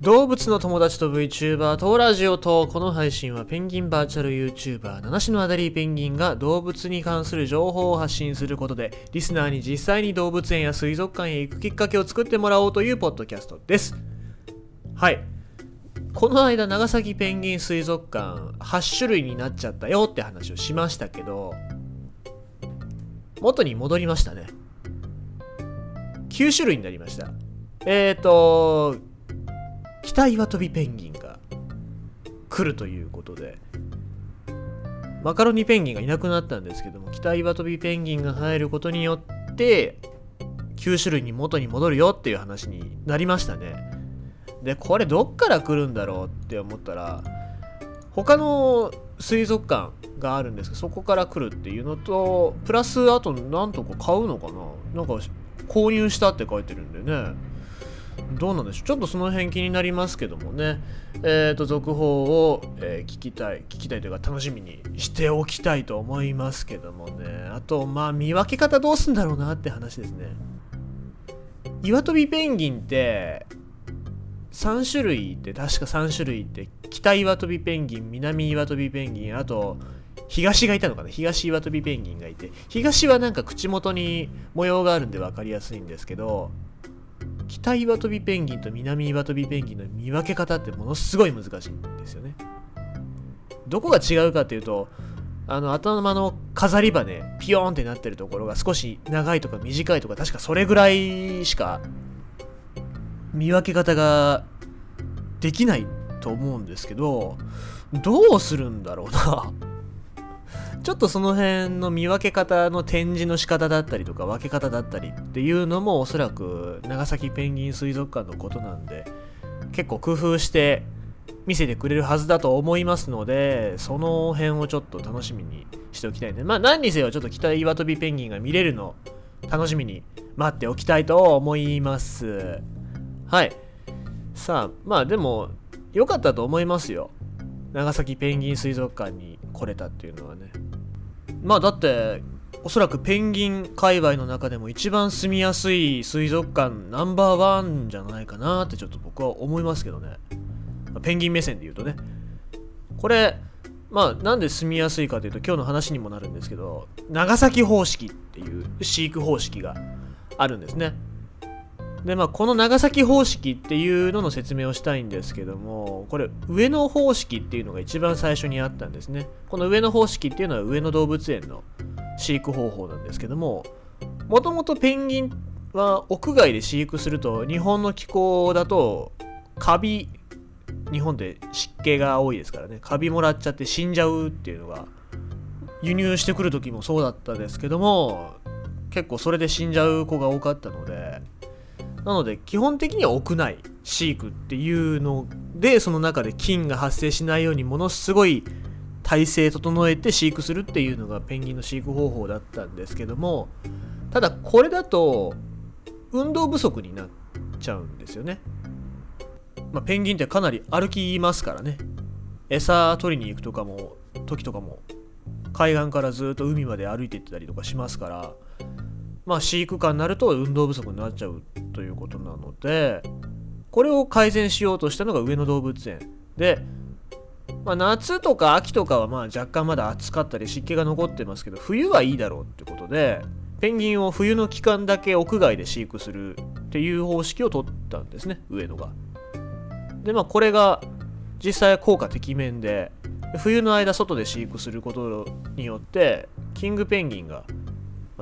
動物の友達と VTuber とラジオとこの配信はペンギンバーチャル YouTuber 七種のアダリーペンギンが動物に関する情報を発信することでリスナーに実際に動物園や水族館へ行くきっかけを作ってもらおうというポッドキャストです。はい。この間長崎ペンギン水族館8種類になっちゃったよって話をしましたけど元に戻りましたね。9種類になりました。えっ、ー、と北岩飛びペンギンが来るということで。マカロニペンギンがいなくなったんですけども北岩飛びペンギンが入ることによって9種類に元に戻るよっていう話になりましたね。でこれどっから来るんだろうって思ったら他の水族館があるんですけどそこから来るっていうのとプラスあとなんとか買うのかな？なんか購入したって書いてるんでね。どうなんでしょう？ちょっとその辺気になりますけどもね。えっ、ー、と続報を、えー、聞きたい聞きたいというか楽しみにしておきたいと思いますけどもね。あとまあ見分け方どうすんだろうなって話ですね。岩飛びペンギンって3種類って確か3種類って北岩飛びペンギン南岩飛びペンギンあと東がいたのかな？東岩飛びペンギンがいて。東はなんか口元に模様があるんで分かりやすいんですけど北岩飛びペンギンと南岩飛びペンギンの見分け方ってものすごい難しいんですよね。どこが違うかっていうとあの頭の飾り羽ピヨーンってなってるところが少し長いとか短いとか確かそれぐらいしか見分け方ができないと思うんですけどどうするんだろうなちょっとその辺の見分け方の展示の仕方だったりとか分け方だったりっていうのもおそらく長崎ペンギン水族館のことなんで結構工夫して見せてくれるはずだと思いますのでその辺をちょっと楽しみにしておきたいね。まあ何にせよちょっと北岩飛びペンギンが見れるの楽しみに待っておきたいと思います。はい。さあまあでも良かったと思いますよ。長崎ペンギン水族館に来れたっていうのはね。まあだっておそらくペンギン界隈の中でも一番住みやすい水族館ナンバーワンじゃないかなってちょっと僕は思いますけどね。ペンギン目線で言うとね。これまあなんで住みやすいかというと今日の話にもなるんですけど長崎方式っていう飼育方式があるんですね。でまあこの長崎方式っていうのの説明をしたいんですけどもこれ上野方式っていうのが一番最初にあったんですね。この上野方式っていうのは上野動物園の飼育方法なんですけどももともとペンギンは屋外で飼育すると日本の気候だとカビ日本で湿気が多いですからね。カビもらっちゃって死んじゃうっていうのが輸入してくる時もそうだったんですけども結構それで死んじゃう子が多かったのでなので基本的には屋内飼育っていうのでその中で菌が発生しないようにものすごい体制整えて飼育するっていうのがペンギンの飼育方法だったんですけどもただこれだと運動不足になっちゃうんですよね、まあ、ペンギンってかなり歩きますからね。餌取りに行くとかも時とかも海岸からずっと海まで歩いていってたりとかしますからまあ飼育下になると運動不足になっちゃうということなのでこれを改善しようとしたのが上野動物園で、まあ、夏とか秋とかはまあ若干まだ暑かったり湿気が残ってますけど冬はいいだろうってことでペンギンを冬の期間だけ屋外で飼育するっていう方式を取ったんですね上野が。でまあこれが実際効果てきめんで冬の間外で飼育することによってキングペンギンが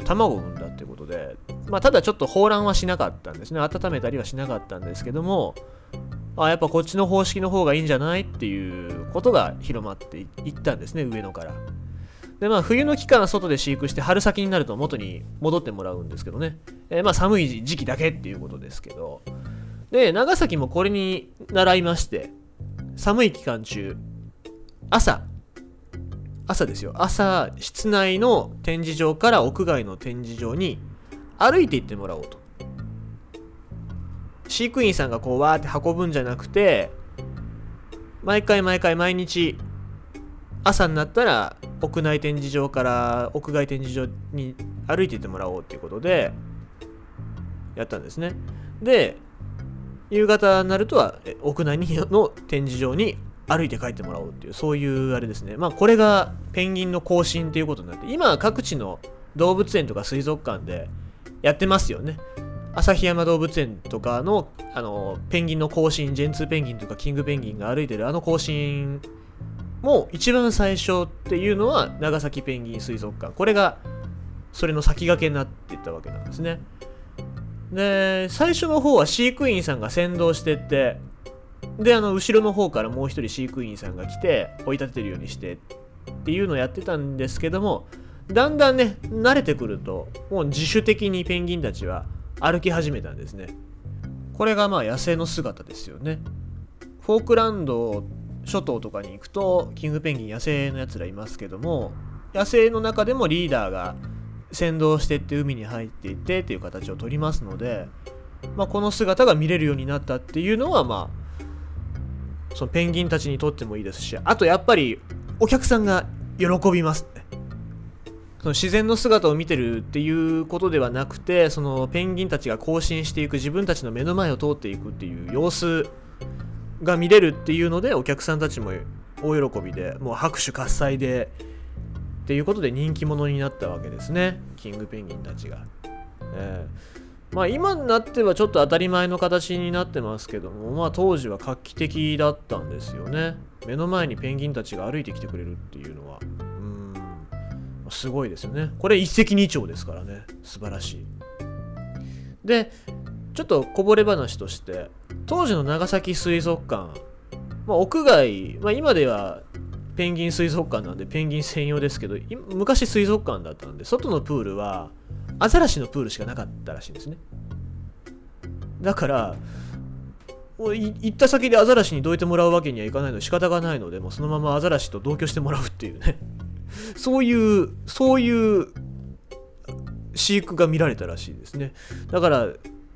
卵を産んだってことでまあ、ただちょっと放卵はしなかったんですね。温めたりはしなかったんですけどもあやっぱこっちの方式の方がいいんじゃないっていうことが広まっていったんですね上野から。でまあ冬の期間は外で飼育して春先になると元に戻ってもらうんですけどね、えー、まあ寒い時期だけっていうことですけど。で長崎もこれに習いまして寒い期間中朝朝ですよ。朝室内の展示場から屋外の展示場に歩いて行ってもらおうと。飼育員さんがこうわーって運ぶんじゃなくて毎回毎回毎日朝になったら屋内展示場から屋外展示場に歩いていってもらおうっていうことでやったんですね。で夕方になるとは屋内の展示場に歩いて帰ってもらおうっていうそういうあれですね。まあこれがペンギンの行進っていうことになって今各地の動物園とか水族館でやってますよね。旭山動物園とかのあのペンギンの行進ジェンツーペンギンとかキングペンギンが歩いてるあの行進も一番最初っていうのは長崎ペンギン水族館。これがそれの先駆けになっていったわけなんですね。で最初の方は飼育員さんが先導してってであの後ろの方からもう一人飼育員さんが来て追い立てるようにしてっていうのをやってたんですけどもだんだんね慣れてくるともう自主的にペンギンたちは歩き始めたんですね。これがまあ野生の姿ですよね。フォークランド諸島とかに行くとキングペンギン野生のやつらいますけども野生の中でもリーダーが先導してって海に入っていってっていう形をとりますので、まあ、この姿が見れるようになったっていうのはまあそのペンギンたちにとってもいいですしあとやっぱりお客さんが喜びますその自然の姿を見てるっていうことではなくてそのペンギンたちが行進していく自分たちの目の前を通っていくっていう様子が見れるっていうのでお客さんたちも大喜びでもう拍手喝采でっていうことで人気者になったわけですね。キングペンギンたちが、えー、まあ今になってはちょっと当たり前の形になってますけどもまあ当時は画期的だったんですよね。目の前にペンギンたちが歩いてきてくれるっていうのは。うん。すごいですよね。これ一石二鳥ですからね。素晴らしい。でちょっとこぼれ話として当時の長崎水族館、まあ、屋外、まあ、今ではペンギン水族館なんでペンギン専用ですけど昔水族館だったんで外のプールはアザラシのプールしかなかったらしいんですねだから行った先でアザラシにどいてもらうわけにはいかないので仕方がないのでもうそのままアザラシと同居してもらうっていうね そういうそういう飼育が見られたらしいですねだから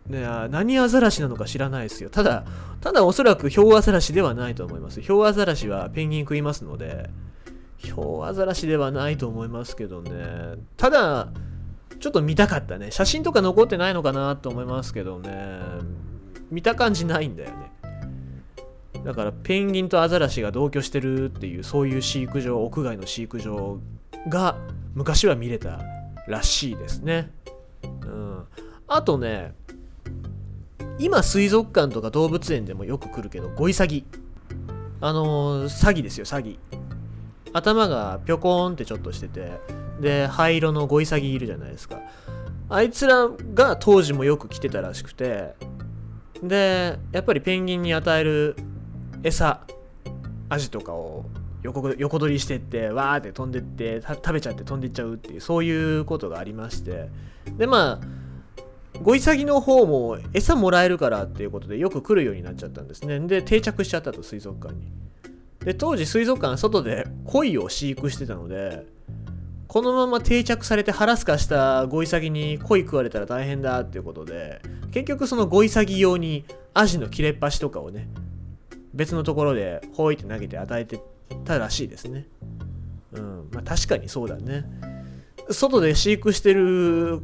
ね、何アザラシなのか知らないですよ。ただ、ただおそらくヒョウアザラシではないと思います。ヒョウアザラシはペンギン食いますので、ヒョウアザラシではないと思いますけどね。ただ、ちょっと見たかったね。写真とか残ってないのかなと思いますけどね。見た感じないんだよね。だからペンギンとアザラシが同居してるっていうそういう飼育場屋外の飼育場が昔は見れたらしいですね。うん、あとね今水族館とか動物園でもよく来るけどゴイサギあのー、詐欺ですよ詐欺頭がぴょこーんってちょっとしててで灰色のゴイサギいるじゃないですかあいつらが当時もよく来てたらしくてでやっぱりペンギンに与える餌アジとかを横横取りしてってわーって飛んでって食べちゃって飛んでっちゃうっていうそういうことがありましてでまあゴイサギの方も餌もらえるからっていうことでよく来るようになっちゃったんですね。で、定着しちゃったと、水族館に。で、当時水族館は外で鯉を飼育してたので、このまま定着されて腹すかしたゴイサギに鯉食われたら大変だっていうことで、結局そのゴイサギ用にアジの切れっ端とかをね、別のところでほいって投げて与えてたらしいですね。うん、まあ確かにそうだね。外で飼育してる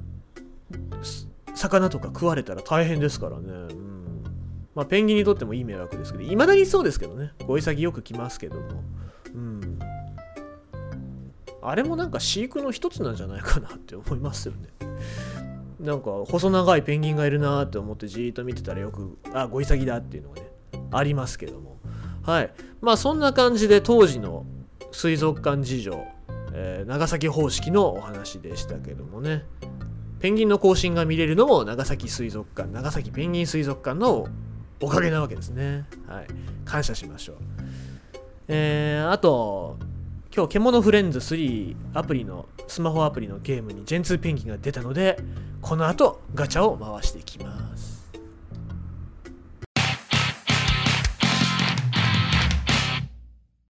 魚とか食われたら大変ですからね。うんまあ、ペンギンにとってもいい迷惑ですけど、いまだにそうですけどね。ゴイサギよく来ますけども。あれもなんか飼育の一つなんじゃないかなって思いますよね。なんか細長いペンギンがいるなって思ってじーっと見てたらよく、あ、ゴイサギだっていうのがね、ありますけども。はい。まあそんな感じで当時の水族館事情、えー、長崎方式のお話でしたけどもね。ペンギンの行進が見れるのも長崎水族館、長崎ペンギン水族館のおかげなわけですね。はい。感謝しましょう。えー、あと、今日、獣フレンズ3アプリの、スマホアプリのゲームにジェンツーペンギンが出たので、この後ガチャを回していきます。